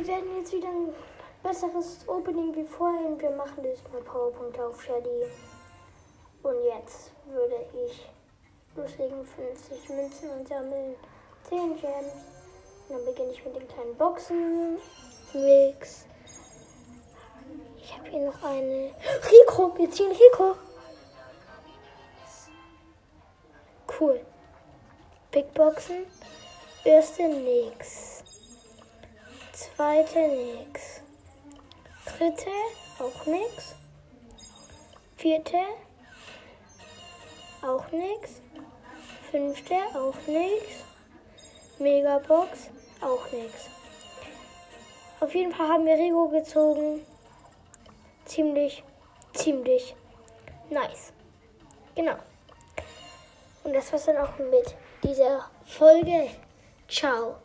wir werden jetzt wieder ein besseres Opening wie vorhin. Wir machen diesmal Powerpunkte auf Shelly. Und jetzt würde ich loslegen, 50 Münzen und sammeln 10 Gems. Und dann beginne ich mit den kleinen Boxen. Mix. Ich habe hier noch eine. Rico, wir ziehen Rico. Cool. Big Boxen. Erste nix. Zweite nix. Dritte auch nix. Vierte auch nix. Fünfte auch nix. Megabox auch nix. Auf jeden Fall haben wir Rigo gezogen. Ziemlich, ziemlich nice. Genau. Und das war's dann auch mit dieser Folge. Ciao.